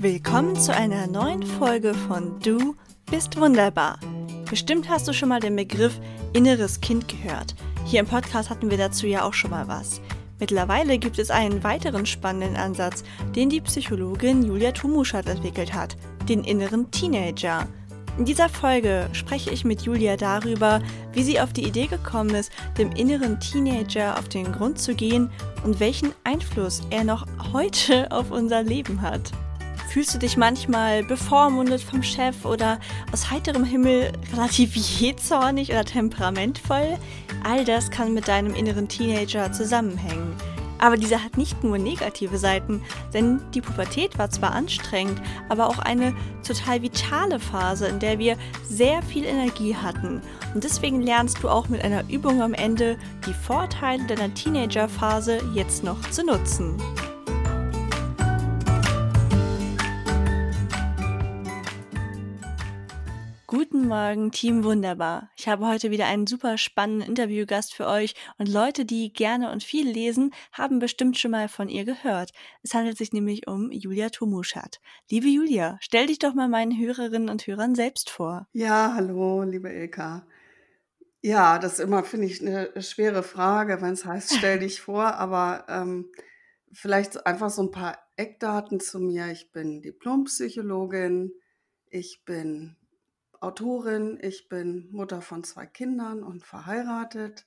Willkommen zu einer neuen Folge von Du bist wunderbar. Bestimmt hast du schon mal den Begriff inneres Kind gehört. Hier im Podcast hatten wir dazu ja auch schon mal was. Mittlerweile gibt es einen weiteren spannenden Ansatz, den die Psychologin Julia Tumuschat entwickelt hat, den inneren Teenager. In dieser Folge spreche ich mit Julia darüber, wie sie auf die Idee gekommen ist, dem inneren Teenager auf den Grund zu gehen und welchen Einfluss er noch heute auf unser Leben hat. Fühlst du dich manchmal bevormundet vom Chef oder aus heiterem Himmel relativ jähzornig oder temperamentvoll? All das kann mit deinem inneren Teenager zusammenhängen. Aber dieser hat nicht nur negative Seiten, denn die Pubertät war zwar anstrengend, aber auch eine total vitale Phase, in der wir sehr viel Energie hatten. Und deswegen lernst du auch mit einer Übung am Ende die Vorteile deiner Teenagerphase jetzt noch zu nutzen. Guten Morgen, Team Wunderbar. Ich habe heute wieder einen super spannenden Interviewgast für euch und Leute, die gerne und viel lesen, haben bestimmt schon mal von ihr gehört. Es handelt sich nämlich um Julia Tomuschat. Liebe Julia, stell dich doch mal meinen Hörerinnen und Hörern selbst vor. Ja, hallo, liebe Ilka. Ja, das ist immer, finde ich, eine schwere Frage, wenn es heißt, stell dich vor, aber ähm, vielleicht einfach so ein paar Eckdaten zu mir. Ich bin Diplompsychologin, ich bin Autorin, ich bin Mutter von zwei Kindern und verheiratet.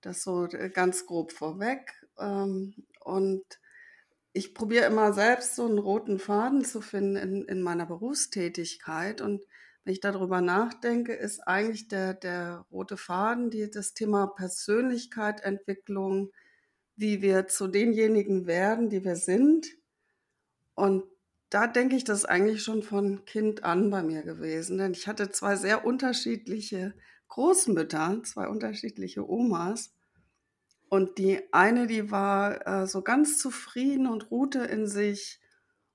Das so äh, ganz grob vorweg. Ähm, und ich probiere immer selbst so einen roten Faden zu finden in, in meiner Berufstätigkeit. Und wenn ich darüber nachdenke, ist eigentlich der, der rote Faden die, das Thema Persönlichkeit, Entwicklung, wie wir zu denjenigen werden, die wir sind. Und da denke ich, das ist eigentlich schon von Kind an bei mir gewesen. Denn ich hatte zwei sehr unterschiedliche Großmütter, zwei unterschiedliche Omas. Und die eine, die war äh, so ganz zufrieden und ruhte in sich.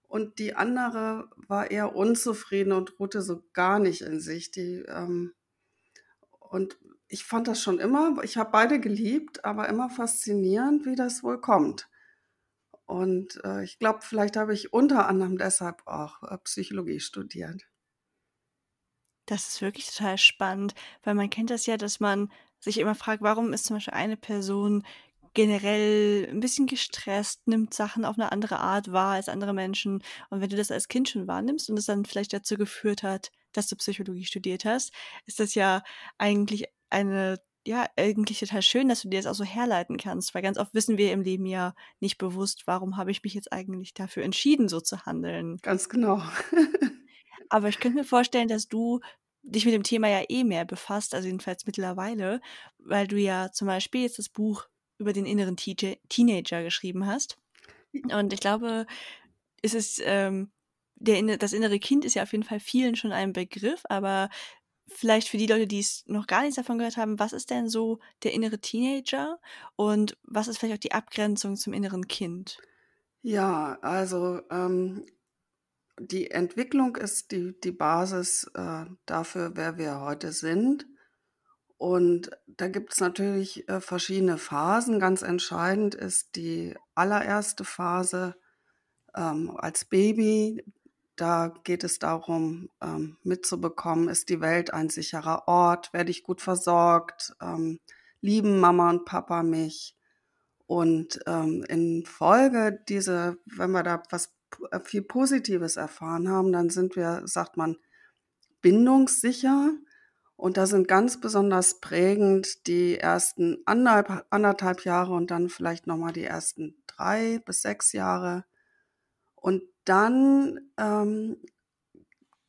Und die andere war eher unzufrieden und ruhte so gar nicht in sich. Die, ähm, und ich fand das schon immer, ich habe beide geliebt, aber immer faszinierend, wie das wohl kommt. Und äh, ich glaube, vielleicht habe ich unter anderem deshalb auch äh, Psychologie studiert. Das ist wirklich total spannend, weil man kennt das ja, dass man sich immer fragt, warum ist zum Beispiel eine Person generell ein bisschen gestresst, nimmt Sachen auf eine andere Art wahr als andere Menschen. Und wenn du das als Kind schon wahrnimmst und es dann vielleicht dazu geführt hat, dass du Psychologie studiert hast, ist das ja eigentlich eine ja, eigentlich total schön, dass du dir das auch so herleiten kannst, weil ganz oft wissen wir im Leben ja nicht bewusst, warum habe ich mich jetzt eigentlich dafür entschieden, so zu handeln. Ganz genau. Aber ich könnte mir vorstellen, dass du dich mit dem Thema ja eh mehr befasst, also jedenfalls mittlerweile, weil du ja zum Beispiel jetzt das Buch über den inneren Teenager geschrieben hast. Und ich glaube, es ist ähm, der, das innere Kind ist ja auf jeden Fall vielen schon ein Begriff, aber vielleicht für die Leute, die es noch gar nichts davon gehört haben, was ist denn so der innere Teenager und was ist vielleicht auch die Abgrenzung zum inneren Kind? Ja, also ähm, die Entwicklung ist die, die Basis äh, dafür, wer wir heute sind. Und da gibt es natürlich äh, verschiedene Phasen. Ganz entscheidend ist die allererste Phase ähm, als Baby. Da geht es darum, ähm, mitzubekommen, ist die Welt ein sicherer Ort, werde ich gut versorgt, ähm, lieben Mama und Papa mich. Und ähm, in Folge diese, wenn wir da was äh, viel Positives erfahren haben, dann sind wir, sagt man, bindungssicher. Und da sind ganz besonders prägend die ersten anderthalb, anderthalb Jahre und dann vielleicht nochmal die ersten drei bis sechs Jahre. Und dann ähm,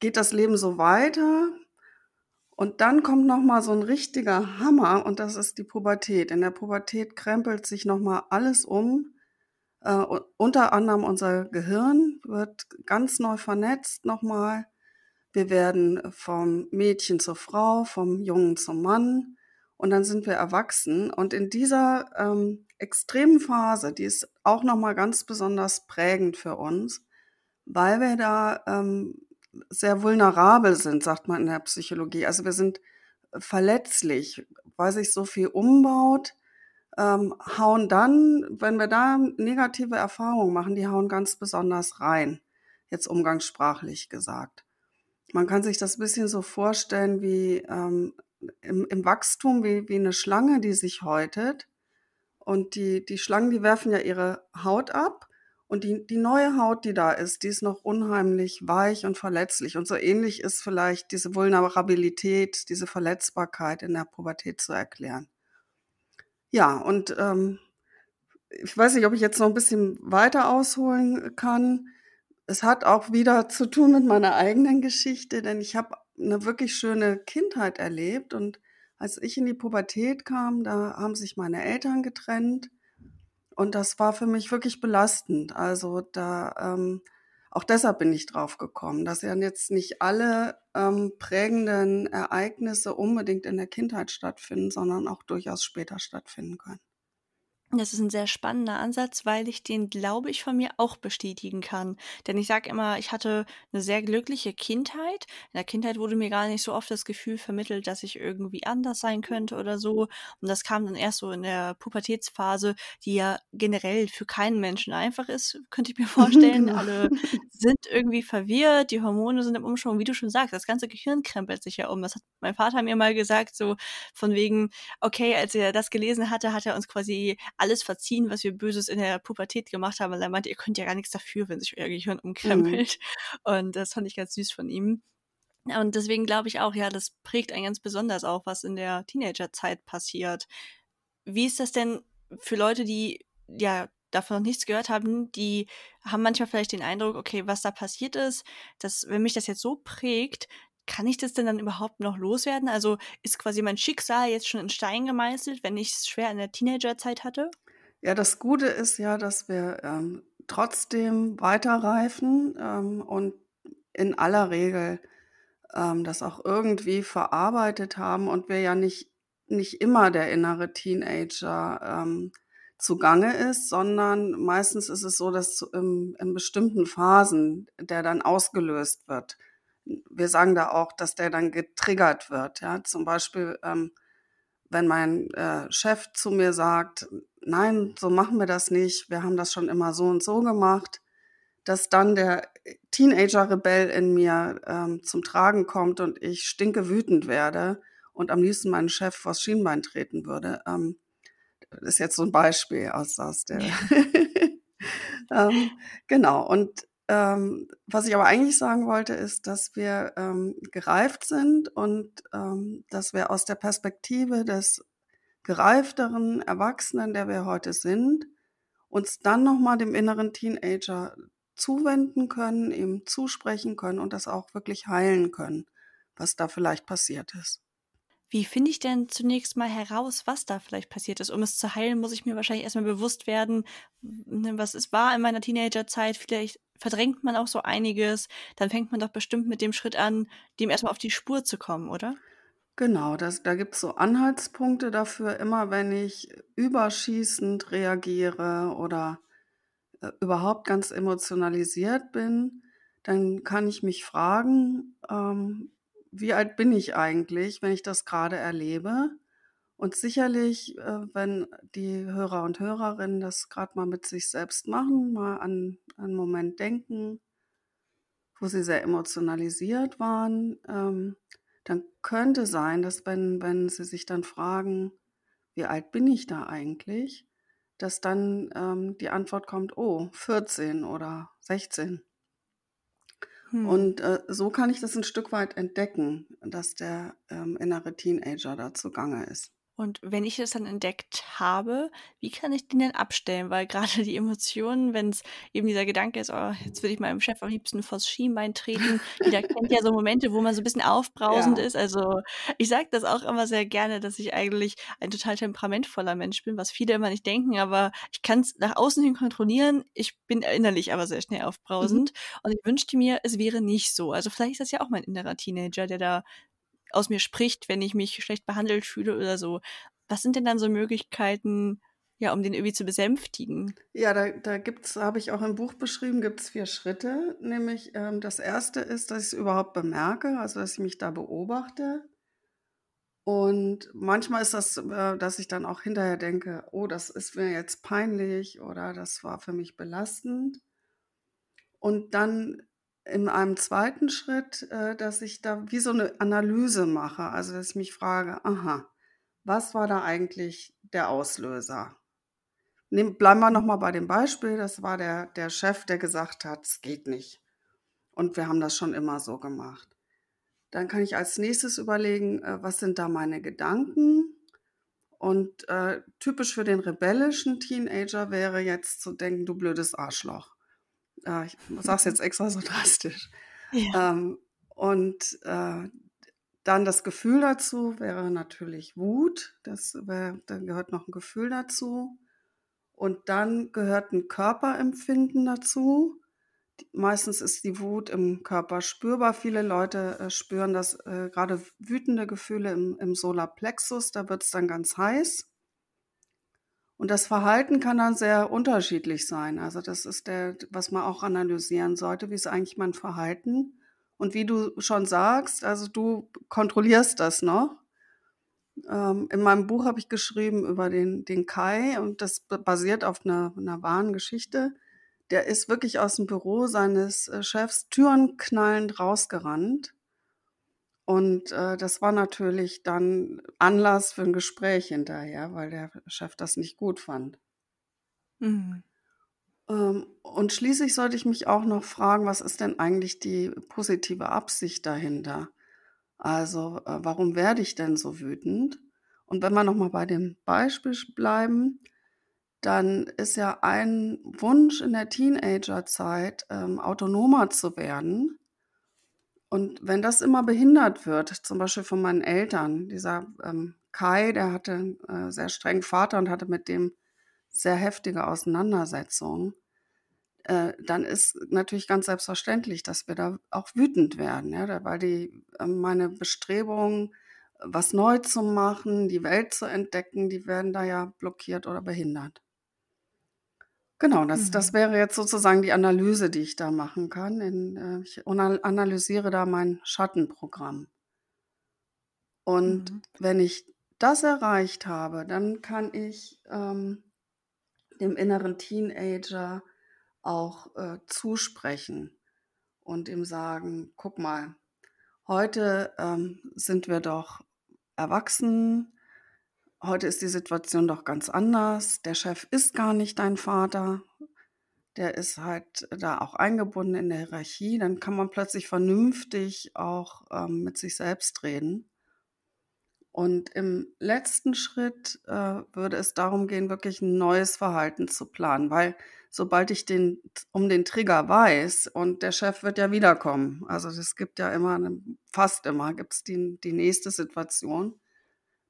geht das Leben so weiter und dann kommt noch mal so ein richtiger Hammer und das ist die Pubertät. In der Pubertät krempelt sich noch mal alles um. Äh, unter anderem unser Gehirn wird ganz neu vernetzt noch mal. Wir werden vom Mädchen zur Frau, vom Jungen zum Mann und dann sind wir erwachsen. Und in dieser ähm, extremen Phase, die ist auch noch mal ganz besonders prägend für uns, weil wir da ähm, sehr vulnerabel sind, sagt man in der Psychologie. Also wir sind verletzlich, weil sich so viel umbaut, ähm, hauen dann, wenn wir da negative Erfahrungen machen, die hauen ganz besonders rein. jetzt umgangssprachlich gesagt. Man kann sich das bisschen so vorstellen wie ähm, im, im Wachstum, wie, wie eine Schlange, die sich häutet. Und die, die Schlangen, die werfen ja ihre Haut ab. Und die, die neue Haut, die da ist, die ist noch unheimlich weich und verletzlich. Und so ähnlich ist vielleicht diese Vulnerabilität, diese Verletzbarkeit in der Pubertät zu erklären. Ja, und ähm, ich weiß nicht, ob ich jetzt noch ein bisschen weiter ausholen kann. Es hat auch wieder zu tun mit meiner eigenen Geschichte, denn ich habe eine wirklich schöne Kindheit erlebt und als ich in die Pubertät kam, da haben sich meine Eltern getrennt und das war für mich wirklich belastend. Also da ähm, auch deshalb bin ich drauf gekommen, dass ja jetzt nicht alle ähm, prägenden Ereignisse unbedingt in der Kindheit stattfinden, sondern auch durchaus später stattfinden können. Das ist ein sehr spannender Ansatz, weil ich den, glaube ich, von mir auch bestätigen kann. Denn ich sage immer, ich hatte eine sehr glückliche Kindheit. In der Kindheit wurde mir gar nicht so oft das Gefühl vermittelt, dass ich irgendwie anders sein könnte oder so. Und das kam dann erst so in der Pubertätsphase, die ja generell für keinen Menschen einfach ist, könnte ich mir vorstellen. Genau. Alle sind irgendwie verwirrt, die Hormone sind im Umschwung, wie du schon sagst, das ganze Gehirn krempelt sich ja um. Das hat mein Vater mir mal gesagt, so von wegen, okay, als er das gelesen hatte, hat er uns quasi alles verziehen, was wir Böses in der Pubertät gemacht haben, weil er meinte, ihr könnt ja gar nichts dafür, wenn sich euer Gehirn umkrempelt. Mhm. Und das fand ich ganz süß von ihm. Und deswegen glaube ich auch, ja, das prägt einen ganz besonders auch, was in der Teenagerzeit passiert. Wie ist das denn für Leute, die ja davon noch nichts gehört haben, die haben manchmal vielleicht den Eindruck, okay, was da passiert ist, dass wenn mich das jetzt so prägt, kann ich das denn dann überhaupt noch loswerden? Also ist quasi mein Schicksal jetzt schon in Stein gemeißelt, wenn ich es schwer in der Teenagerzeit hatte? Ja, das Gute ist ja, dass wir ähm, trotzdem weiterreifen ähm, und in aller Regel ähm, das auch irgendwie verarbeitet haben und wir ja nicht, nicht immer der innere Teenager ähm, zugange ist, sondern meistens ist es so, dass in, in bestimmten Phasen der dann ausgelöst wird wir sagen da auch, dass der dann getriggert wird. Ja? Zum Beispiel, ähm, wenn mein äh, Chef zu mir sagt, nein, so machen wir das nicht, wir haben das schon immer so und so gemacht, dass dann der Teenager-Rebell in mir ähm, zum Tragen kommt und ich stinke wütend werde und am liebsten meinen Chef vors Schienbein treten würde. Ähm, ist jetzt so ein Beispiel aus, aus der. Ja. ähm, genau. Und ähm, was ich aber eigentlich sagen wollte, ist, dass wir ähm, gereift sind und ähm, dass wir aus der Perspektive des gereifteren Erwachsenen, der wir heute sind, uns dann nochmal dem inneren Teenager zuwenden können, ihm zusprechen können und das auch wirklich heilen können, was da vielleicht passiert ist. Wie finde ich denn zunächst mal heraus, was da vielleicht passiert ist? Um es zu heilen, muss ich mir wahrscheinlich erstmal bewusst werden, ne, was es war in meiner Teenagerzeit. Vielleicht verdrängt man auch so einiges. Dann fängt man doch bestimmt mit dem Schritt an, dem erstmal auf die Spur zu kommen, oder? Genau, das, da gibt es so Anhaltspunkte dafür, immer wenn ich überschießend reagiere oder äh, überhaupt ganz emotionalisiert bin, dann kann ich mich fragen, ähm, wie alt bin ich eigentlich, wenn ich das gerade erlebe? Und sicherlich, äh, wenn die Hörer und Hörerinnen das gerade mal mit sich selbst machen, mal an einen Moment denken, wo sie sehr emotionalisiert waren, ähm, dann könnte sein, dass wenn, wenn sie sich dann fragen, wie alt bin ich da eigentlich, dass dann ähm, die Antwort kommt, oh, 14 oder 16. Hm. Und äh, so kann ich das ein Stück weit entdecken, dass der ähm, innere Teenager da zugange ist. Und wenn ich das dann entdeckt habe, wie kann ich den denn abstellen? Weil gerade die Emotionen, wenn es eben dieser Gedanke ist, oh, jetzt würde ich meinem Chef am liebsten vors Schienbein treten, jeder kennt ja so Momente, wo man so ein bisschen aufbrausend ja. ist. Also ich sage das auch immer sehr gerne, dass ich eigentlich ein total temperamentvoller Mensch bin, was viele immer nicht denken, aber ich kann es nach außen hin kontrollieren. Ich bin innerlich aber sehr schnell mhm. aufbrausend. Mhm. Und ich wünschte mir, es wäre nicht so. Also vielleicht ist das ja auch mein innerer Teenager, der da aus mir spricht, wenn ich mich schlecht behandelt fühle oder so. Was sind denn dann so Möglichkeiten, ja, um den irgendwie zu besänftigen? Ja, da, da gibt's, habe ich auch im Buch beschrieben, gibt es vier Schritte. Nämlich ähm, das erste ist, dass ich es überhaupt bemerke, also dass ich mich da beobachte. Und manchmal ist das, äh, dass ich dann auch hinterher denke, oh, das ist mir jetzt peinlich oder das war für mich belastend. Und dann in einem zweiten Schritt, äh, dass ich da wie so eine Analyse mache. Also, dass ich mich frage: „Aha, was war da eigentlich der Auslöser?“ Nehm bleiben wir noch mal bei dem Beispiel. Das war der der Chef, der gesagt hat: „Es geht nicht. Und wir haben das schon immer so gemacht.“ Dann kann ich als Nächstes überlegen, äh, was sind da meine Gedanken? Und, äh, typisch für den rebellischen Teenager wäre jetzt zu denken: „Du blödes Arschloch.“ Äh, ich sage es jetzt extra so drastisch. Ja. Ähm, und, äh, dann das Gefühl dazu wäre natürlich Wut. Das wär da gehört noch ein Gefühl dazu. Und dann gehört ein Körperempfinden dazu. Meistens ist die Wut im Körper spürbar. Viele Leute, äh, spüren das, äh, grade wütende Gefühle im im Solarplexus, da wird's dann ganz heiß. Und das Verhalten kann dann sehr unterschiedlich sein. Also, das ist der was man auch analysieren sollte. Wie ist eigentlich mein Verhalten? Und wie du schon sagst, also, du kontrollierst das noch. Ähm, in meinem Buch habe ich geschrieben über den den Kai und das basiert auf einer 'ner wahren Geschichte. Der ist wirklich aus dem Büro seines, äh, Chefs Türen knallend rausgerannt. Und, äh, das war natürlich dann Anlass für ein Gespräch hinterher, weil der Chef das nicht gut fand. Mhm. Ähm, und schließlich sollte ich mich auch noch fragen, was ist denn eigentlich die positive Absicht dahinter? Also, äh, warum werde ich denn so wütend? Und wenn wir noch mal bei dem Beispiel bleiben, dann ist ja ein Wunsch in der Teenagerzeit, ähm, autonomer zu werden. Und wenn das immer behindert wird, zum Beispiel von meinen Eltern, dieser, ähm, Kai, der hatte 'n, äh, sehr strengen Vater und hatte mit dem sehr heftige Auseinandersetzungen, äh, dann ist natürlich ganz selbstverständlich, dass wir da auch wütend werden, ja, weil die äh, meine Bestrebungen, was neu zu machen, die Welt zu entdecken, die werden da ja blockiert oder behindert. Genau, das das Mhm. wäre jetzt sozusagen die Analyse, die ich da machen kann. In, äh, ich anal analysiere da mein Schattenprogramm. Und Mhm. wenn ich das erreicht habe, dann kann ich, ähm, dem inneren Teenager auch, äh, zusprechen und ihm sagen: „Guck mal, heute, ähm, sind wir doch erwachsen. Heute ist die Situation doch ganz anders. Der Chef ist gar nicht dein Vater. Der ist halt da auch eingebunden in der Hierarchie.“ Dann kann man plötzlich vernünftig auch, ähm, mit sich selbst reden. Und im letzten Schritt, äh, würde es darum gehen, wirklich 'n neues Verhalten zu planen, weil sobald ich den um den Trigger weiß und der Chef wird ja wiederkommen, also, es gibt ja immer fast immer gibt's die die nächste Situation,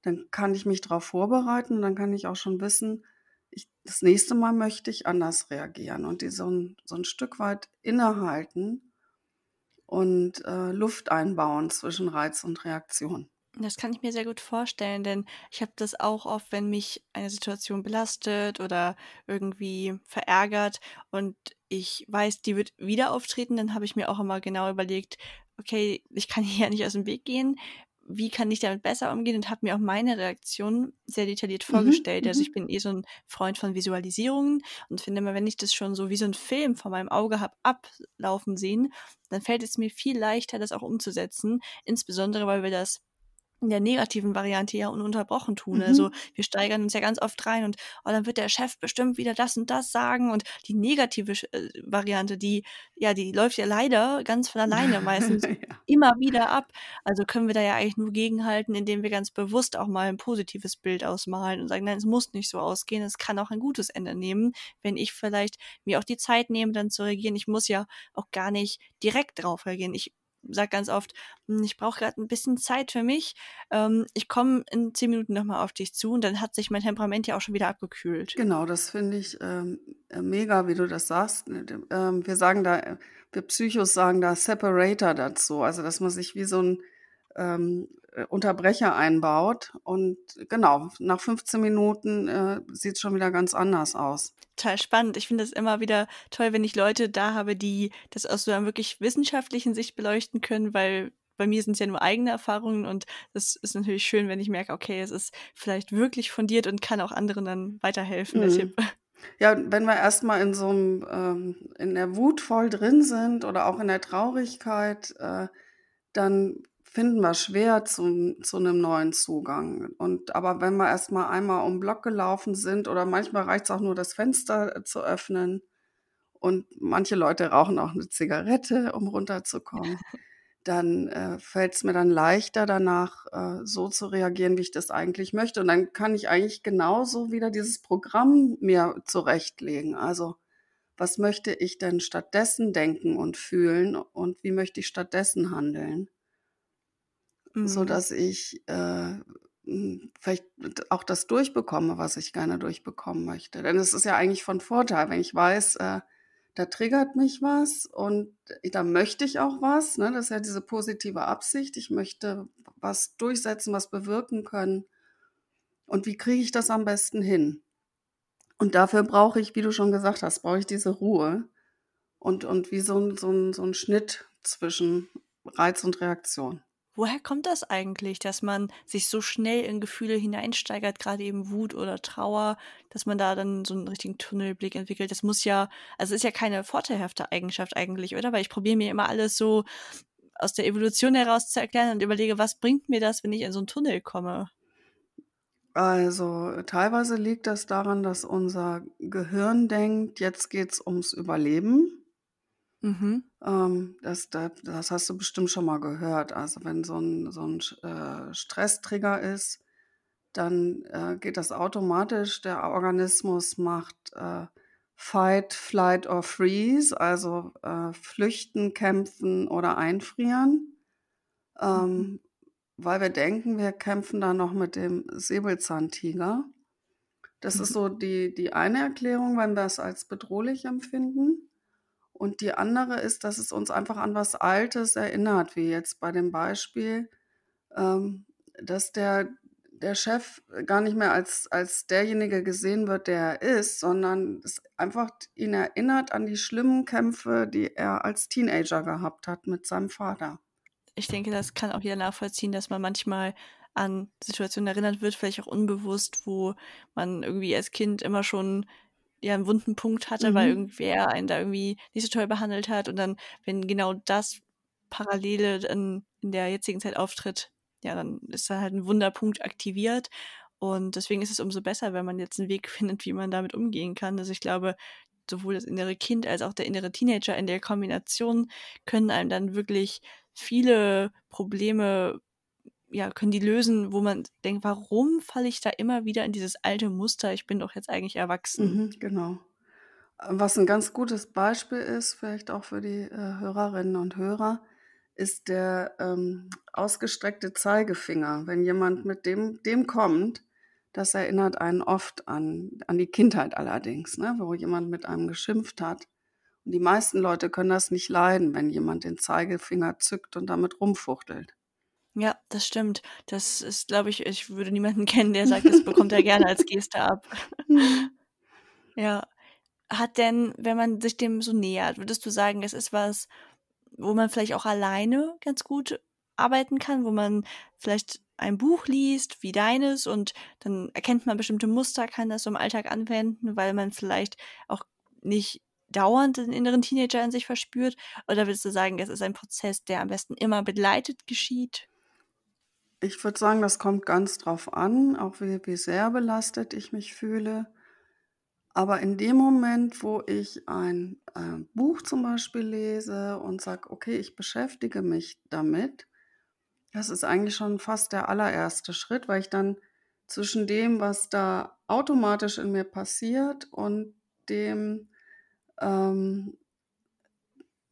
dann kann ich mich drauf vorbereiten und dann kann ich auch schon wissen, ich das nächste Mal möchte ich anders reagieren und die so 'n so 'n Stück weit innehalten und, äh, Luft einbauen zwischen Reiz und Reaktion. Das kann ich mir sehr gut vorstellen, denn ich habe das auch oft, wenn mich eine Situation belastet oder irgendwie verärgert und ich weiß, die wird wieder auftreten, dann habe ich mir auch immer genau überlegt: „Okay, ich kann hier ja nicht aus dem Weg gehen. Wie kann ich damit besser umgehen?“ Und habe mir auch meine Reaktion sehr detailliert Mhm, vorgestellt. Also, ich mhm. bin eh so 'n Freund von Visualisierungen und finde immer, wenn ich das schon so wie so 'n Film vor meinem Auge habe ablaufen sehen, dann fällt es mir viel leichter, das auch umzusetzen, insbesondere, weil wir das in der negativen Variante ja ununterbrochen tun. Also, Mhm. wir steigern uns ja ganz oft rein und: „Oh, dann wird der Chef bestimmt wieder das und das sagen.“ Und die negative äh, Variante, die ja, die läuft ja leider ganz von alleine meistens Ja. immer wieder ab. Also, können wir da ja eigentlich nur gegenhalten, indem wir ganz bewusst auch mal 'n positives Bild ausmalen und sagen: „Nein, es muss nicht so ausgehen. Es kann auch ein gutes Ende nehmen, wenn ich vielleicht mir auch die Zeit nehme, dann zu reagieren.“ Ich muss ja auch gar nicht direkt drauf reagieren. Ich sage ganz oft: „Hm, ich brauche grad 'n bisschen Zeit für mich. Ähm, ich komme in 10 Minuten noch mal auf dich zu.“ Und dann hat sich mein Temperament ja auch schon wieder abgekühlt. Genau, das finde ich, ähm, äh, mega, wie du das sagst. Ne, ähm, wir sagen da äh, wir Psychos sagen da Separator dazu, also, dass man sich wie so 'n, ähm, äh, Unterbrecher einbaut und genau, nach 15 Minuten, äh, sieht's schon wieder ganz anders aus. Total spannend. Ich finde das immer wieder toll, wenn ich Leute da habe, die das aus so 'ner wirklich wissenschaftlichen Sicht beleuchten können, weil bei mir sind's ja nur eigene Erfahrungen und es ist natürlich schön, wenn ich merke, okay, es ist vielleicht wirklich fundiert und kann auch anderen dann weiterhelfen, der Mhm. Tipp. Ja, wenn wir erst mal in so 'nem ähm, in der Wut voll drin sind oder auch in der Traurigkeit, äh, dann finden wir schwer zum zu 'nem neuen Zugang. Und aber wenn wir erst mal einmal um 'n Block gelaufen sind oder manchmal reicht's auch nur, das Fenster, äh, zu öffnen und manche Leute rauchen auch 'ne Zigarette, um runterzukommen, dann, äh, fällt's mir dann leichter danach, äh, so zu reagieren, wie ich das eigentlich möchte. Und dann kann ich eigentlich genauso wieder dieses Programm mir zurechtlegen. Also, was möchte ich denn stattdessen denken und fühlen und wie möchte ich stattdessen handeln? Mhm. Sodass ich, äh, vielleicht auch das durchbekomme, was ich gerne durchbekommen möchte. Denn es ist ja eigentlich von Vorteil, wenn ich weiß, äh, da triggert mich was und da möchte ich auch was, ne? Das ist ja diese positive Absicht. Ich möchte was durchsetzen, was bewirken können. Und wie kriege ich das am besten hin? Und dafür brauche ich, wie du schon gesagt hast, brauche ich diese Ruhe und und wie so 'n so 'n so 'n Schnitt zwischen Reiz und Reaktion. Woher kommt das eigentlich, dass man sich so schnell in Gefühle hineinsteigert, grade eben Wut oder Trauer, dass man da dann so 'n richtigen Tunnelblick entwickelt? Das muss ja also, ist ja keine vorteilhafte Eigenschaft eigentlich, oder? Weil ich probiere mir immer alles so aus der Evolution heraus zu erklären und überlege: „Was bringt mir das, wenn ich in so 'n Tunnel komme?“ Also, teilweise liegt das daran, dass unser Gehirn denkt, jetzt geht's ums Überleben. Mhm. Ähm, das da das hast du bestimmt schon mal gehört. Also, wenn so 'n so 'n Sch äh, Stresstrigger ist, dann, äh, geht das automatisch. Der Organismus macht, äh, Fight, Flight or Freeze, also, äh, flüchten, kämpfen oder einfrieren, Mhm. ähm, weil wir denken, wir kämpfen da noch mit dem Säbelzahntiger. Das ist Mhm. so die die eine Erklärung, wenn wir's als bedrohlich empfinden. Und die andere ist, dass es uns einfach an was Altes erinnert, wie jetzt bei dem Beispiel, ähm, dass der der Chef gar nicht mehr als als derjenige gesehen wird, der er ist, sondern es einfach ihn erinnert an die schlimmen Kämpfe, die er als Teenager gehabt hat mit seinem Vater. Ich denke, das kann auch jeder nachvollziehen, dass man manchmal an Situationen erinnert wird, vielleicht auch unbewusst, wo man irgendwie als Kind immer schon, ja, 'n wunden Punkt hatte, weil Mhm. irgendwer einen da irgendwie nicht so toll behandelt hat. Und dann, wenn genau das Parallele dann in der jetzigen Zeit auftritt, ja, dann ist da halt 'n wunder Punkt aktiviert. Und deswegen ist es umso besser, wenn man jetzt 'n Weg findet, wie man damit umgehen kann. Also, ich glaube, sowohl das innere Kind als auch der innere Teenager in der Kombination können einem dann wirklich viele Probleme ja, können die lösen, wo man denkt: „Warum falle ich da immer wieder in dieses alte Muster? Ich bin doch jetzt eigentlich erwachsen.“ Mhm, genau. Was 'n ganz gutes Beispiel ist, vielleicht auch für die, äh, Hörerinnen und Hörer, ist der, ähm, ausgestreckte Zeigefinger. Wenn jemand mit dem dem kommt, das erinnert einen oft an an die Kindheit allerdings, ne, wo jemand mit einem geschimpft hat. Und die meisten Leute können das nicht leiden, wenn jemand den Zeigefinger zückt und damit rumfuchtelt. Ja, das stimmt. Das ist, glaube ich ich würde niemanden kennen, der sagt, das bekommt er gerne als Geste ab. Ja. Hat denn, wenn man sich dem so nähert würdest du sagen, es ist was, wo man vielleicht auch alleine ganz gut arbeiten kann, wo man vielleicht ein Buch liest wie deines und dann erkennt man bestimmte Muster, kann das so im Alltag anwenden, weil man vielleicht auch nicht dauernd den inneren Teenager in sich verspürt? Oder würdest du sagen, es ist ein Prozess, der am besten immer begleitet geschieht? Ich würde sagen, das kommt ganz drauf an, auch wie wie sehr belastet ich mich fühle. Aber in dem Moment, wo ich ein, äh, Buch zum Beispiel lese und sage: „Okay, ich beschäftige mich damit“, das ist eigentlich schon fast der allererste Schritt, weil ich dann zwischen dem, was da automatisch in mir passiert und dem, ähm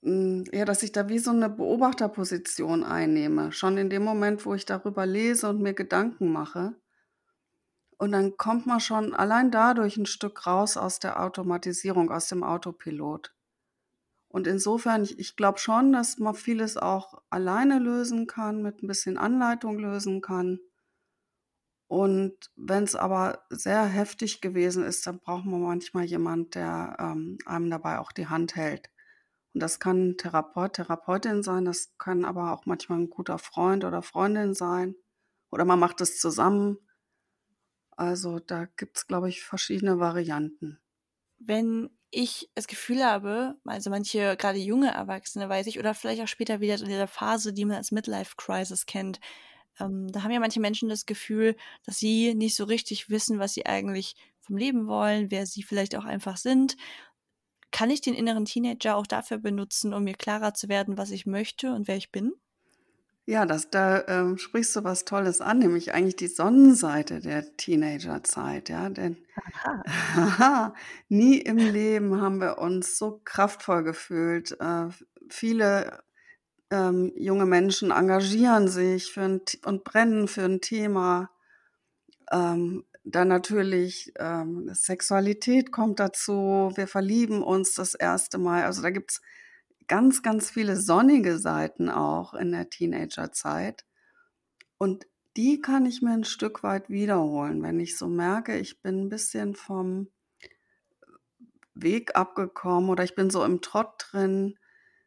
hm, ja, dass ich da wie so 'ne Beobachterposition einnehme, schon in dem Moment, wo ich darüber lese und mir Gedanken mache. Und dann kommt man schon allein dadurch 'n Stück raus aus der Automatisierung, aus dem Autopilot. Und insofern, ich ich glaube schon, dass man vieles auch alleine lösen kann, mit 'n bisschen Anleitung lösen kann. Und wenn's aber sehr heftig gewesen ist, dann braucht man manchmal jemand, der, ähm, einem dabei auch die Hand hält. Und das kann Therapeut, Therapeutin sein, das kann aber auch manchmal 'n guter Freund oder Freundin sein oder man macht es zusammen. Also, da gibt's, glaube ich, verschiedene Varianten. wenn ich das Gefühl habe, also manche gerade junge Erwachsene weiß ich, oder vielleicht auch später wieder in dieser Phase, die man als Midlife Crisis kennt, ähm, da haben ja manche Menschen das Gefühl, dass sie nicht so richtig wissen, was sie eigentlich vom Leben wollen, wer sie vielleicht auch einfach sind. Kann ich den inneren Teenager auch dafür benutzen, um mir klarer zu werden, was ich möchte und wer ich bin? Ja, das, da ähm, sprichst du was Tolles an, nämlich eigentlich die Sonnenseite der Teenagerzeit, ja, denn Aha. nie im Leben haben wir uns so kraftvoll gefühlt. Äh, viele ähm, junge Menschen engagieren sich für ein, und brennen für ein Thema. Ähm, dann natürlich ähm, Sexualität kommt dazu. Wir verlieben uns das erste Mal. Also da gibt es ganz, ganz viele sonnige Seiten auch in der Teenagerzeit. Und die kann ich mir ein Stück weit wiederholen, wenn ich so merke, ich bin ein bisschen vom Weg abgekommen oder ich bin so im Trott drin,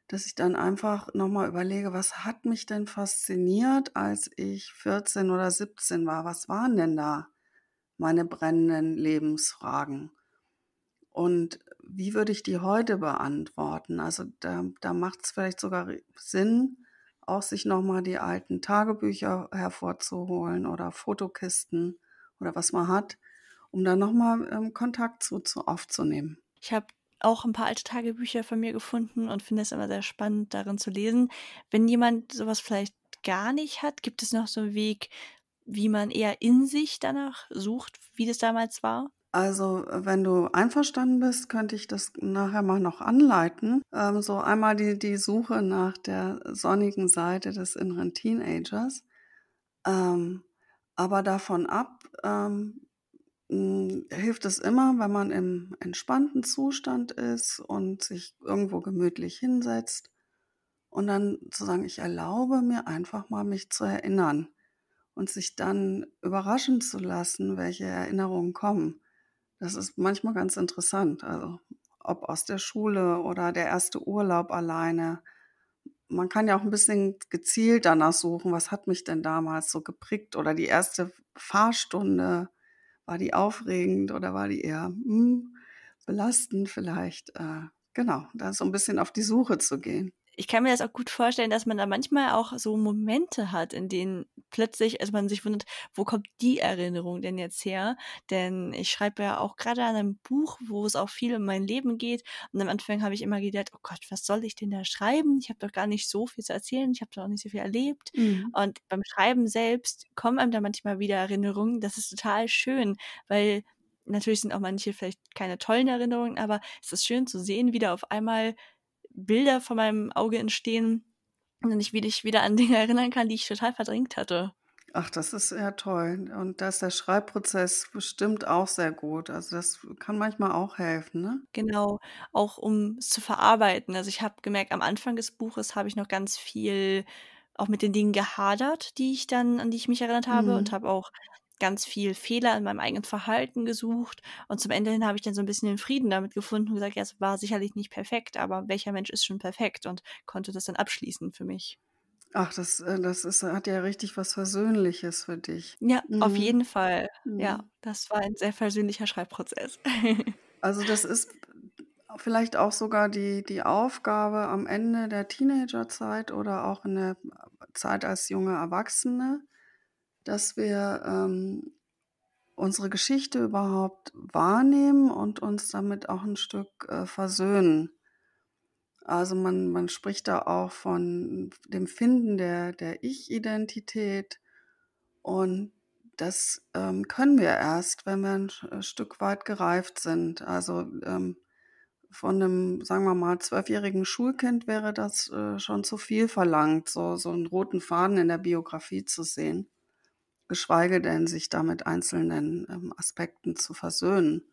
dass ich dann einfach nochmal überlege, was hat mich denn fasziniert, als ich 14 oder 17 war? Was waren denn da meine brennenden Lebensfragen? Und wie würde ich die heute beantworten? Also da, da macht es vielleicht sogar Sinn, auch sich nochmal die alten Tagebücher hervorzuholen oder Fotokisten oder was man hat, um da nochmal ähm, Kontakt zu, zu aufzunehmen. Ich habe auch ein paar alte Tagebücher von mir gefunden und finde es immer sehr spannend, darin zu lesen. Wenn jemand sowas vielleicht gar nicht hat, gibt es noch so einen Weg, wie man eher in sich danach sucht, wie das damals war? Also, wenn du einverstanden bist, könnte ich das nachher mal noch anleiten. Ähm, so einmal die, die Suche nach der sonnigen Seite des inneren Teenagers. Ähm, aber davon ab ähm, hm, hilft es immer, wenn man im entspannten Zustand ist und sich irgendwo gemütlich hinsetzt und dann zu sagen, ich erlaube mir einfach mal, mich zu erinnern und sich dann überraschen zu lassen, welche Erinnerungen kommen. Das ist manchmal ganz interessant. Also, ob aus der Schule oder der erste Urlaub alleine. Man kann ja auch ein bisschen gezielt danach suchen, was hat mich denn damals so geprickt oder die erste Fahrstunde, war die aufregend oder war die eher, hm, belastend vielleicht? Äh, genau, da so ein bisschen auf die Suche zu gehen ich kann mir das auch gut vorstellen, dass man da manchmal auch so Momente hat, in denen plötzlich, also man sich wundert, wo kommt die Erinnerung denn jetzt her? Denn ich schreibe ja auch gerade an einem Buch, wo es auch viel um mein Leben geht. Und am Anfang habe ich immer gedacht, oh Gott, was soll ich denn da schreiben? Ich habe doch gar nicht so viel zu erzählen, ich habe doch nicht so viel erlebt. Mhm. Und beim Schreiben selbst kommen einem da manchmal wieder Erinnerungen. Das ist total schön, weil natürlich sind auch manche vielleicht keine tollen Erinnerungen, aber es ist schön zu sehen, wie da auf einmal Bilder vor meinem Auge entstehen und ich mich wieder an Dinge erinnern kann, die ich total verdrängt hatte. Ach, das ist ja toll. Und da ist der Schreibprozess bestimmt auch sehr gut. Also das kann manchmal auch helfen, ne? Genau, auch um es zu verarbeiten. Also ich habe gemerkt, am Anfang des Buches habe ich noch ganz viel auch mit den Dingen gehadert, die ich dann, an die ich mich erinnert habe mhm. und habe auch ganz viel Fehler in meinem eigenen Verhalten gesucht und zum Ende hin habe ich dann so ein bisschen den Frieden damit gefunden und gesagt, ja, es war sicherlich nicht perfekt, aber welcher Mensch ist schon perfekt und konnte das dann abschließen für mich. Ach, das, äh, das ist, hat ja richtig was Versöhnliches für dich. Ja, mhm. auf jeden Fall. Mhm. Ja, das war ein sehr versöhnlicher Schreibprozess. also das ist vielleicht auch sogar die, die Aufgabe am Ende der Teenagerzeit oder auch in der Zeit als junge Erwachsene, dass wir ähm, unsere Geschichte überhaupt wahrnehmen und uns damit auch ein Stück äh, versöhnen. Also man, man spricht da auch von dem Finden der, der Ich-Identität und das ähm, können wir erst, wenn wir ein, ein Stück weit gereift sind. Also ähm, von einem, sagen wir mal, zwölfjährigen Schulkind wäre das äh, schon zu viel verlangt, so, so einen roten Faden in der Biografie zu sehen geschweige denn sich da mit einzelnen ähm, Aspekten zu versöhnen.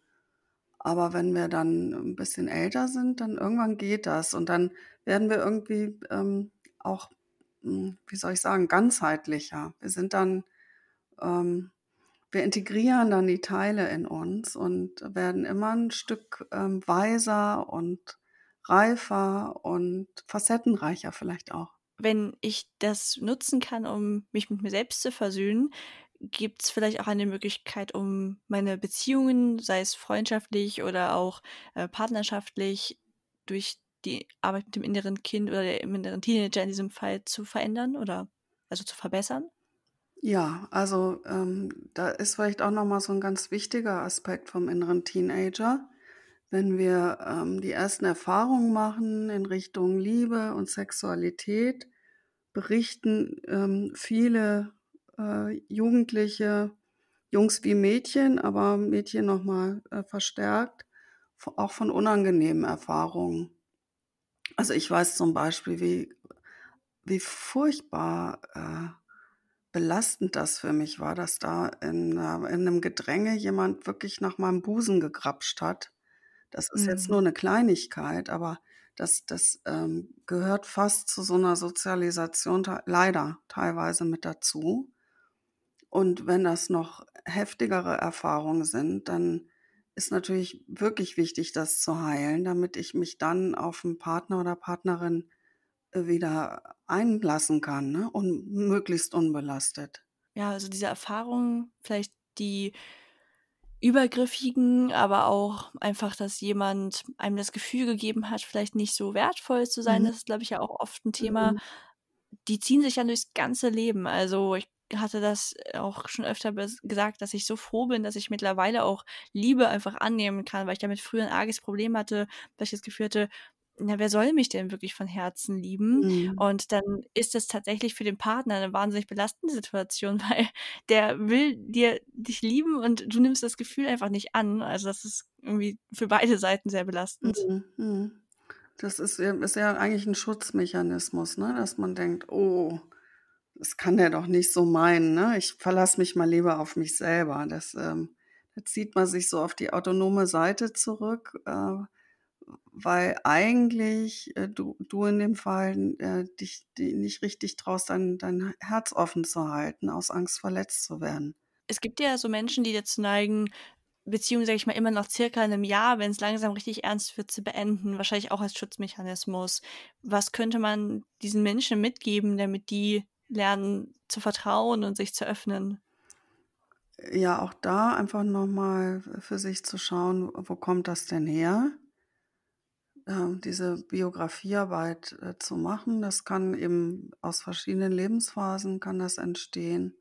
Aber wenn wir dann ein bisschen älter sind, dann irgendwann geht das und dann werden wir irgendwie ähm, auch, hm, wie soll ich sagen, ganzheitlicher. Wir sind dann, ähm, wir integrieren dann die Teile in uns und werden immer ein Stück ähm, weiser und reifer und facettenreicher vielleicht auch wenn ich das nutzen kann, um mich mit mir selbst zu versöhnen, gibt es vielleicht auch eine Möglichkeit, um meine Beziehungen, sei es freundschaftlich oder auch äh, partnerschaftlich, durch die Arbeit mit dem inneren Kind oder dem inneren Teenager in diesem Fall zu verändern oder also zu verbessern? Ja, also ähm, da ist vielleicht auch nochmal so ein ganz wichtiger Aspekt vom inneren Teenager. Wenn wir ähm, die ersten Erfahrungen machen in Richtung Liebe und Sexualität, berichten ähm, viele äh, Jugendliche, Jungs wie Mädchen, aber Mädchen nochmal äh, verstärkt, auch von unangenehmen Erfahrungen. Also ich weiß zum Beispiel, wie, wie furchtbar äh, belastend das für mich war, dass da in, äh, in einem Gedränge jemand wirklich nach meinem Busen gegrapscht hat. Das ist jetzt Mhm. nur eine Kleinigkeit, aber das, das ähm, gehört fast zu so einer Sozialisation leider teilweise mit dazu. Und wenn das noch heftigere Erfahrungen sind, dann ist natürlich wirklich wichtig, das zu heilen, damit ich mich dann auf einen Partner oder Partnerin äh, wieder einlassen kann, ne? Und möglichst unbelastet. Ja, also diese Erfahrungen, vielleicht die übergriffigen, aber auch einfach, dass jemand einem das Gefühl gegeben hat, vielleicht nicht so wertvoll zu sein. Mhm. Das ist, glaube ich, ja auch oft ein Thema. Mhm. Die ziehen sich ja durchs ganze Leben. Also ich hatte das auch schon öfter gesagt, dass ich so froh bin, dass ich mittlerweile auch Liebe einfach annehmen kann, weil ich damit früher ein arges Problem hatte, dass ich das Gefühl hatte, na, wer soll mich denn wirklich von Herzen lieben? Mhm. Und dann ist es tatsächlich für den Partner eine wahnsinnig belastende Situation, weil der will dir dich lieben und du nimmst das Gefühl einfach nicht an. Also das ist irgendwie für beide Seiten sehr belastend. Mhm. Mhm. Das ist ja ist ja eigentlich ein Schutzmechanismus, ne, dass man denkt: „Oh, das kann der doch nicht so meinen, ne? Ich verlasse mich mal lieber auf mich selber.“ Das, ähm da zieht man sich so auf die autonome Seite zurück, äh, weil eigentlich, äh, du du in dem Fall, äh, dich di nicht richtig traust, dein dein Herz offen zu halten, aus Angst, verletzt zu werden. Es gibt ja so Menschen, die dazu neigen, Beziehungen, sage ich mal, immer nach circa einem Jahr, wenn es langsam richtig ernst wird, zu beenden, wahrscheinlich auch als Schutzmechanismus. Was könnte man diesen Menschen mitgeben, damit die lernen zu vertrauen und sich zu öffnen? Ja, auch da einfach noch mal für sich zu schauen, wo kommt das denn her? Ähm, diese Biografiearbeit, äh, zu machen. Das kann eben aus verschiedenen Lebensphasen kann das entstehen.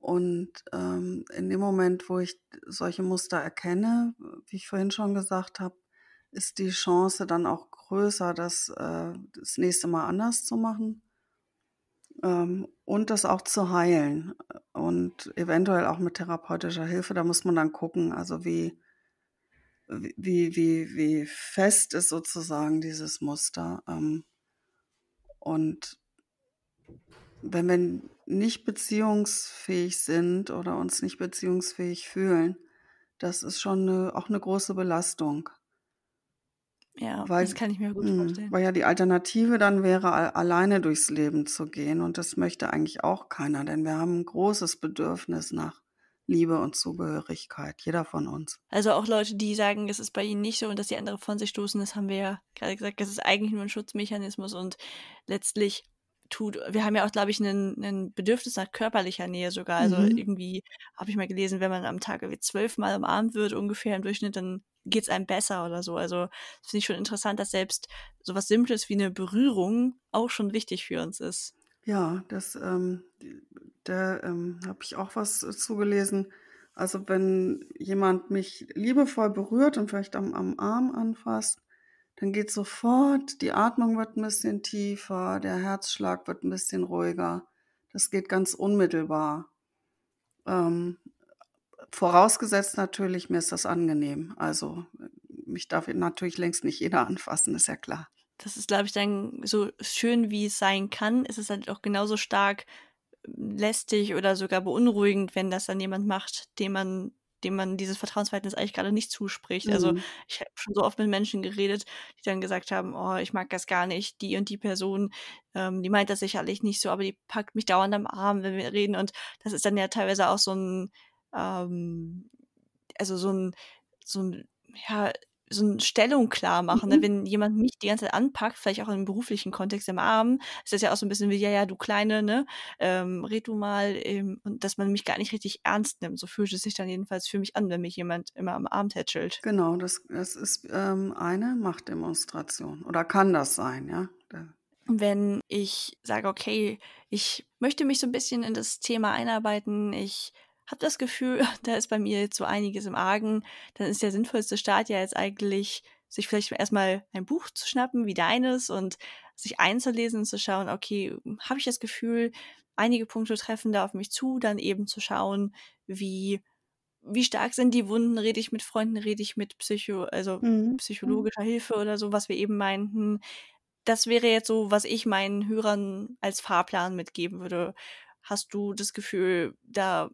Und, ähm, in dem Moment, wo ich solche Muster erkenne, wie ich vorhin schon gesagt habe, ist die Chance dann auch größer, das, äh, das nächste Mal anders zu machen, ähm, und das auch zu heilen und eventuell auch mit therapeutischer Hilfe. Da muss man dann gucken, also wie wie wie wie fest ist sozusagen dieses Muster, ähm, und wenn wir nicht beziehungsfähig sind oder uns nicht beziehungsfähig fühlen, das ist schon 'ne auch 'ne große Belastung. Ja, das Weil kann ich mir gut mhm, vorstellen. weil ja die Alternative dann wäre, alleine durchs Leben zu gehen und das möchte eigentlich auch keiner, denn wir haben 'n großes Bedürfnis nach Liebe und Zugehörigkeit, jeder von uns. Also auch Leute, die sagen, es ist bei ihnen nicht so und dass die andere von sich stoßen, das haben wir ja gerade gesagt, das ist eigentlich nur ein Schutzmechanismus und letztlich tut wir haben ja auch, glaube ich, 'nen Bedürfnis nach körperlicher Nähe sogar. Also Mhm. irgendwie habe ich mal gelesen, wenn man am Tag irgendwie zwölfmal umarmt wird ungefähr im Durchschnitt, dann geht's einem besser oder so. Also, finde ich schon interessant, dass selbst so was Simples wie 'ne Berührung auch schon wichtig für uns ist. Ja, das, ähm da, ähm, habe ich auch was, äh, zu gelesen. Also, wenn jemand mich liebevoll berührt und vielleicht am am Arm anfasst, dann geht sofort die Atmung wird 'n bisschen tiefer, der Herzschlag wird 'n bisschen ruhiger. Das geht ganz unmittelbar. Ähm, vorausgesetzt natürlich, mir ist das angenehm. Also, mich darf natürlich längst nicht jeder anfassen, ist ja klar. Das ist, glaube ich, dann so schön, wie es sein kann, ist es halt auch genauso stark lästig oder sogar beunruhigend, wenn das dann jemand macht, dem man dem man dieses Vertrauensverhältnis eigentlich gerade nicht zuspricht. Also, Mhm. ich habe schon so oft mit Menschen geredet, die dann gesagt haben: „Oh, ich mag das gar nicht. Die und die Person, ähm, die meint das sicherlich nicht so, aber die packt mich dauernd am Arm, wenn wir reden.“ Und das ist dann ja teilweise auch so 'n, ähm also, so 'n so 'n, ja, so eine Stellung klar machen. Ne? Mhm. Wenn jemand mich die ganze Zeit anpackt, vielleicht auch im beruflichen Kontext im Arm, ist das ja auch so ein bisschen wie, ja, ja, du Kleine, ne, ähm, red du mal, ähm, und dass man mich gar nicht richtig ernst nimmt. So fühlt es sich dann jedenfalls für mich an, wenn mich jemand immer am Arm tätschelt. Genau, das, das ist ähm, eine Machtdemonstration. Oder kann das sein, ja? Wenn ich sage, okay, ich möchte mich so ein bisschen in das Thema einarbeiten, ich habe das Gefühl, da ist bei mir jetzt so einiges im Argen, dann ist der sinnvollste Start ja jetzt eigentlich, sich vielleicht erstmal ein Buch zu schnappen wie deines und sich einzulesen und zu schauen, okay, habe ich das Gefühl, einige Punkte treffen da auf mich zu, dann eben zu schauen, wie wie stark sind die Wunden, rede ich mit Freunden, rede ich mit Psycho, also Mhm. psychologischer Hilfe oder so, was wir eben meinten. Das wäre jetzt so, was ich meinen Hörern als Fahrplan mitgeben würde. Hast du das Gefühl, da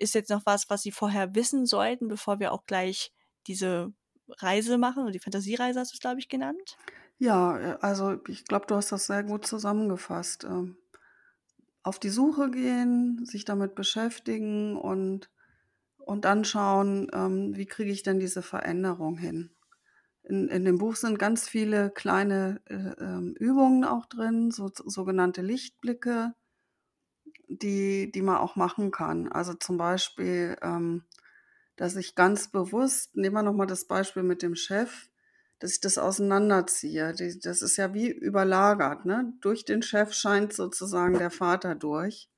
ist jetzt noch was, was sie vorher wissen sollten, bevor wir auch gleich diese Reise machen? Oder die Fantasiereise hast du es, glaube ich, genannt? Ja, äh, also ich glaube, du hast das sehr gut zusammengefasst. Ähm, auf die Suche gehen, sich damit beschäftigen und, und dann schauen, ähm, wie kriege ich denn diese Veränderung hin. In, in dem Buch sind ganz viele kleine äh, ähm, Übungen auch drin, so, sogenannte Lichtblicke, die, die man auch machen kann. Also zum Beispiel, ähm, dass ich ganz bewusst, nehmen wir nochmal das Beispiel mit dem Chef, dass ich das auseinanderziehe. Das ist ja wie überlagert. Ne? Durch den Chef scheint sozusagen der Vater durch.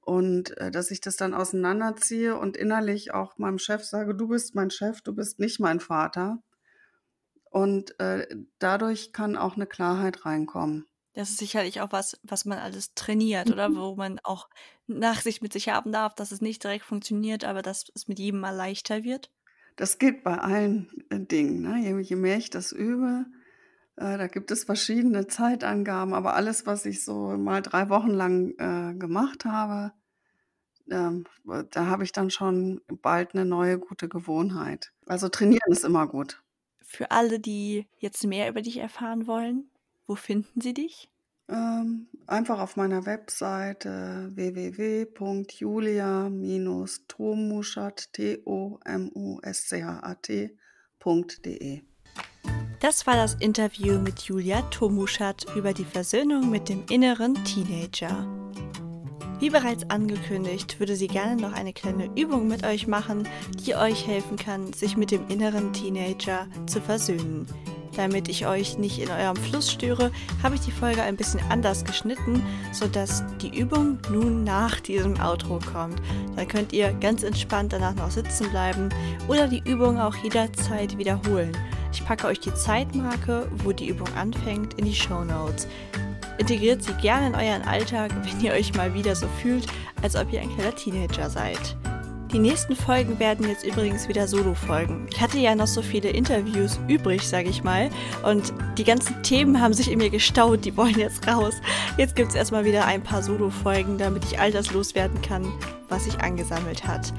Und äh, dass ich das dann auseinanderziehe und innerlich auch meinem Chef sage, du bist mein Chef, du bist nicht mein Vater. Und äh, dadurch kann auch eine Klarheit reinkommen. Das ist sicherlich auch was, was man alles trainiert, oder? Mhm. Wo man auch Nachsicht mit sich haben darf, dass es nicht direkt funktioniert, aber dass es mit jedem mal leichter wird. Das geht bei allen äh, Dingen. Ne? Je, je mehr ich das übe, äh, da gibt es verschiedene Zeitangaben, aber alles, was ich so mal drei Wochen lang äh, gemacht habe, ähm, da habe ich dann schon bald eine neue gute Gewohnheit. Also trainieren ist immer gut. Für alle, die jetzt mehr über dich erfahren wollen, wo finden sie dich? Ähm, einfach auf meiner Webseite www.julia-tomuschat, T-O-M-U-S-C-H-A-T.de. Das war das Interview mit Julia Tomuschat über die Versöhnung mit dem inneren Teenager. Wie bereits angekündigt, würde sie gerne noch eine kleine Übung mit euch machen, die euch helfen kann, sich mit dem inneren Teenager zu versöhnen. Damit ich euch nicht in eurem Fluss störe, habe ich die Folge ein bisschen anders geschnitten, sodass die Übung nun nach diesem Outro kommt. Dann könnt ihr ganz entspannt danach noch sitzen bleiben oder die Übung auch jederzeit wiederholen. Ich packe euch die Zeitmarke, wo die Übung anfängt, in die Show Notes. Integriert sie gerne in euren Alltag, wenn ihr euch mal wieder so fühlt, als ob ihr ein kleiner Teenager seid. Die nächsten Folgen werden jetzt übrigens wieder Solo-Folgen. Ich hatte ja noch so viele Interviews übrig, sage ich mal. Und die ganzen Themen haben sich in mir gestaut, die wollen jetzt raus. Jetzt gibt es erstmal wieder ein paar Solo-Folgen, damit ich all das loswerden kann, was sich angesammelt hat.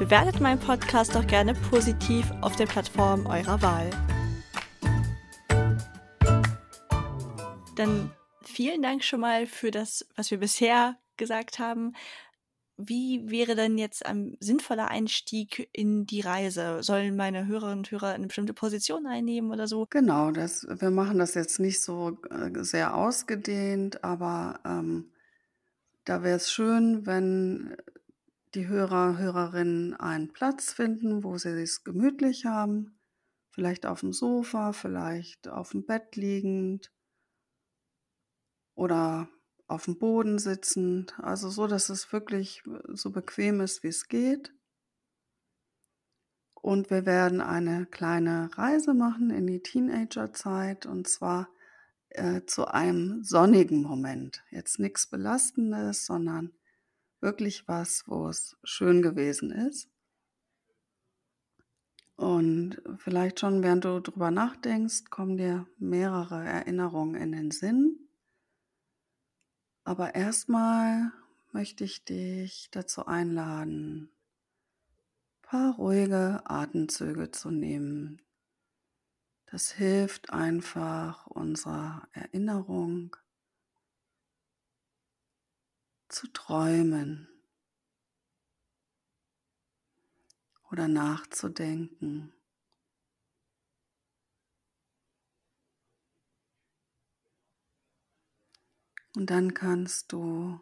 Bewertet meinen Podcast doch gerne positiv auf der Plattform eurer Wahl. Dann vielen Dank schon mal für das, was wir bisher gesagt haben. Wie wäre denn jetzt ein sinnvoller Einstieg in die Reise? Sollen meine Hörerinnen und Hörer eine bestimmte Position einnehmen oder so? Genau, das, wir machen das jetzt nicht so äh, sehr ausgedehnt, aber ähm, da wäre es schön, wenn die Hörer, Hörerinnen einen Platz finden, wo sie es gemütlich haben. Vielleicht auf dem Sofa, vielleicht auf dem Bett liegend oder auf dem Boden sitzend. Also so, dass es wirklich so bequem ist, wie es geht. Und wir werden eine kleine Reise machen in die Teenagerzeit und zwar äh, zu einem sonnigen Moment. Jetzt nichts Belastendes, sondern wirklich was, wo es schön gewesen ist. Und vielleicht schon, während du drüber nachdenkst, kommen dir mehrere Erinnerungen in den Sinn. Aber erstmal möchte ich dich dazu einladen, ein paar ruhige Atemzüge zu nehmen. Das hilft einfach unserer Erinnerung zu träumen oder nachzudenken. Und dann kannst du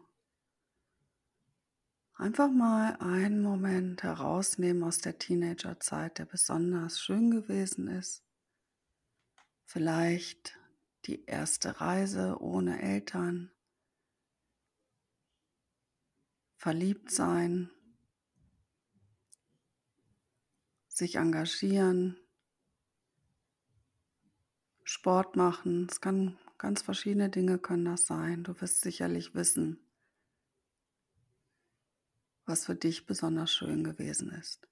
einfach mal einen Moment herausnehmen aus der Teenagerzeit, der besonders schön gewesen ist. Vielleicht die erste Reise ohne Eltern, verliebt sein, sich engagieren, Sport machen. Es kann ganz verschiedene Dinge können das sein. Du wirst sicherlich wissen, was für dich besonders schön gewesen ist.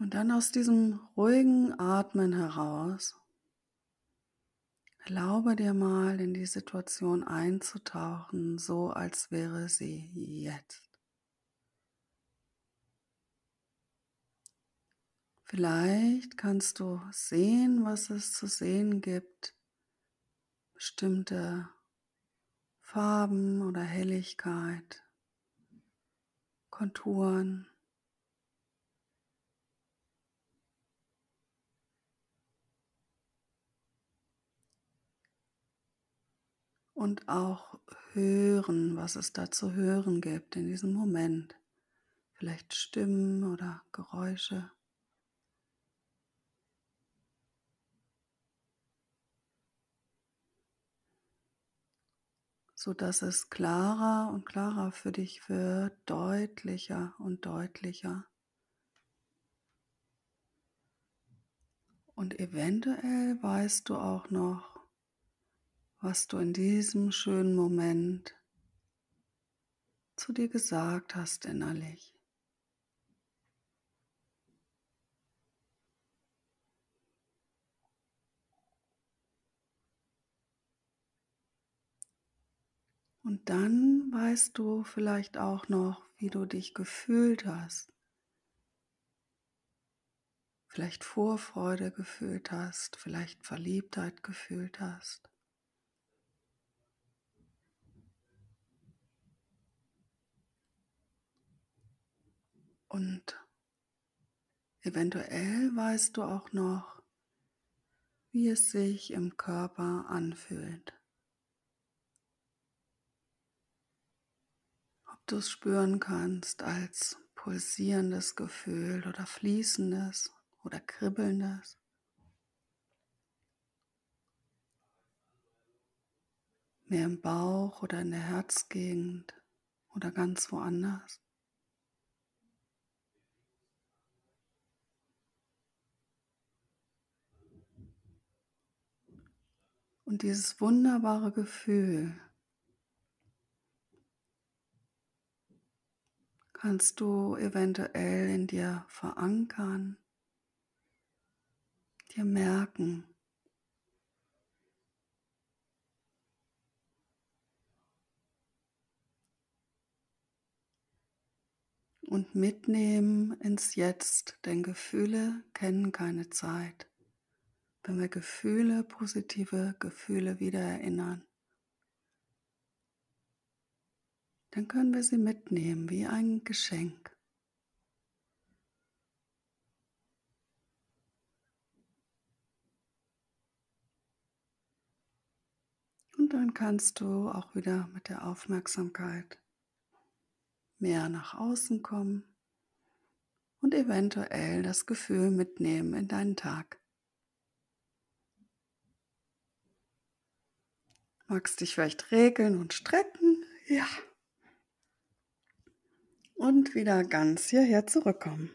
Und dann aus diesem ruhigen Atmen heraus, erlaube dir mal in die Situation einzutauchen, so als wäre sie jetzt. Vielleicht kannst du sehen, was es zu sehen gibt, bestimmte Farben oder Helligkeit, Konturen. Und auch hören, was es da zu hören gibt in diesem Moment. Vielleicht Stimmen oder Geräusche. Sodass es klarer und klarer für dich wird, deutlicher und deutlicher. Und eventuell weißt du auch noch, was du in diesem schönen Moment zu dir gesagt hast innerlich. Und dann weißt du vielleicht auch noch, wie du dich gefühlt hast. Vielleicht Vorfreude gefühlt hast, vielleicht Verliebtheit gefühlt hast. Und eventuell weißt du auch noch, wie es sich im Körper anfühlt. Du es spüren kannst als pulsierendes Gefühl oder fließendes oder kribbelndes. Mehr im Bauch oder in der Herzgegend oder ganz woanders. Und dieses wunderbare Gefühl kannst du eventuell in dir verankern, dir merken. Und mitnehmen ins Jetzt, denn Gefühle kennen keine Zeit. Wenn wir Gefühle, positive Gefühle wieder erinnern, dann können wir sie mitnehmen wie ein Geschenk. Und dann kannst du auch wieder mit der Aufmerksamkeit mehr nach außen kommen und eventuell das Gefühl mitnehmen in deinen Tag. Magst dich vielleicht regeln und strecken? Ja und wieder ganz hierher zurückkommen.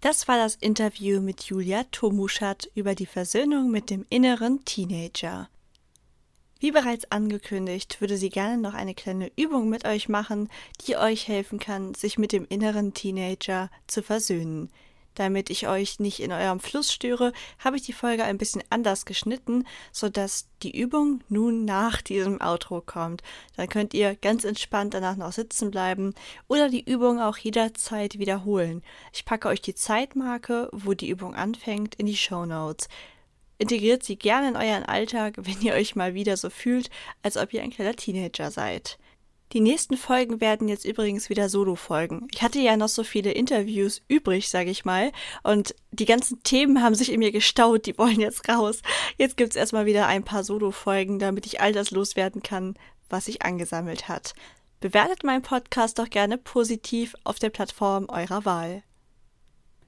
Das war das Interview mit Julia Tomuschat über die Versöhnung mit dem inneren Teenager. Wie bereits angekündigt, würde sie gerne noch eine kleine Übung mit euch machen, die euch helfen kann, sich mit dem inneren Teenager zu versöhnen. Damit ich euch nicht in eurem Fluss störe, habe ich die Folge ein bisschen anders geschnitten, sodass die Übung nun nach diesem Outro kommt. Dann könnt ihr ganz entspannt danach noch sitzen bleiben oder die Übung auch jederzeit wiederholen. Ich packe euch die Zeitmarke, wo die Übung anfängt, in die Show Notes. Integriert sie gerne in euren Alltag, wenn ihr euch mal wieder so fühlt, als ob ihr ein kleiner Teenager seid. Die nächsten Folgen werden jetzt übrigens wieder Solo-Folgen. Ich hatte ja noch so viele Interviews übrig, sage ich mal. Und die ganzen Themen haben sich in mir gestaut, die wollen jetzt raus. Jetzt gibt's erstmal wieder ein paar Solo-Folgen, damit ich all das loswerden kann, was sich angesammelt hat. Bewertet meinen Podcast doch gerne positiv auf der Plattform eurer Wahl.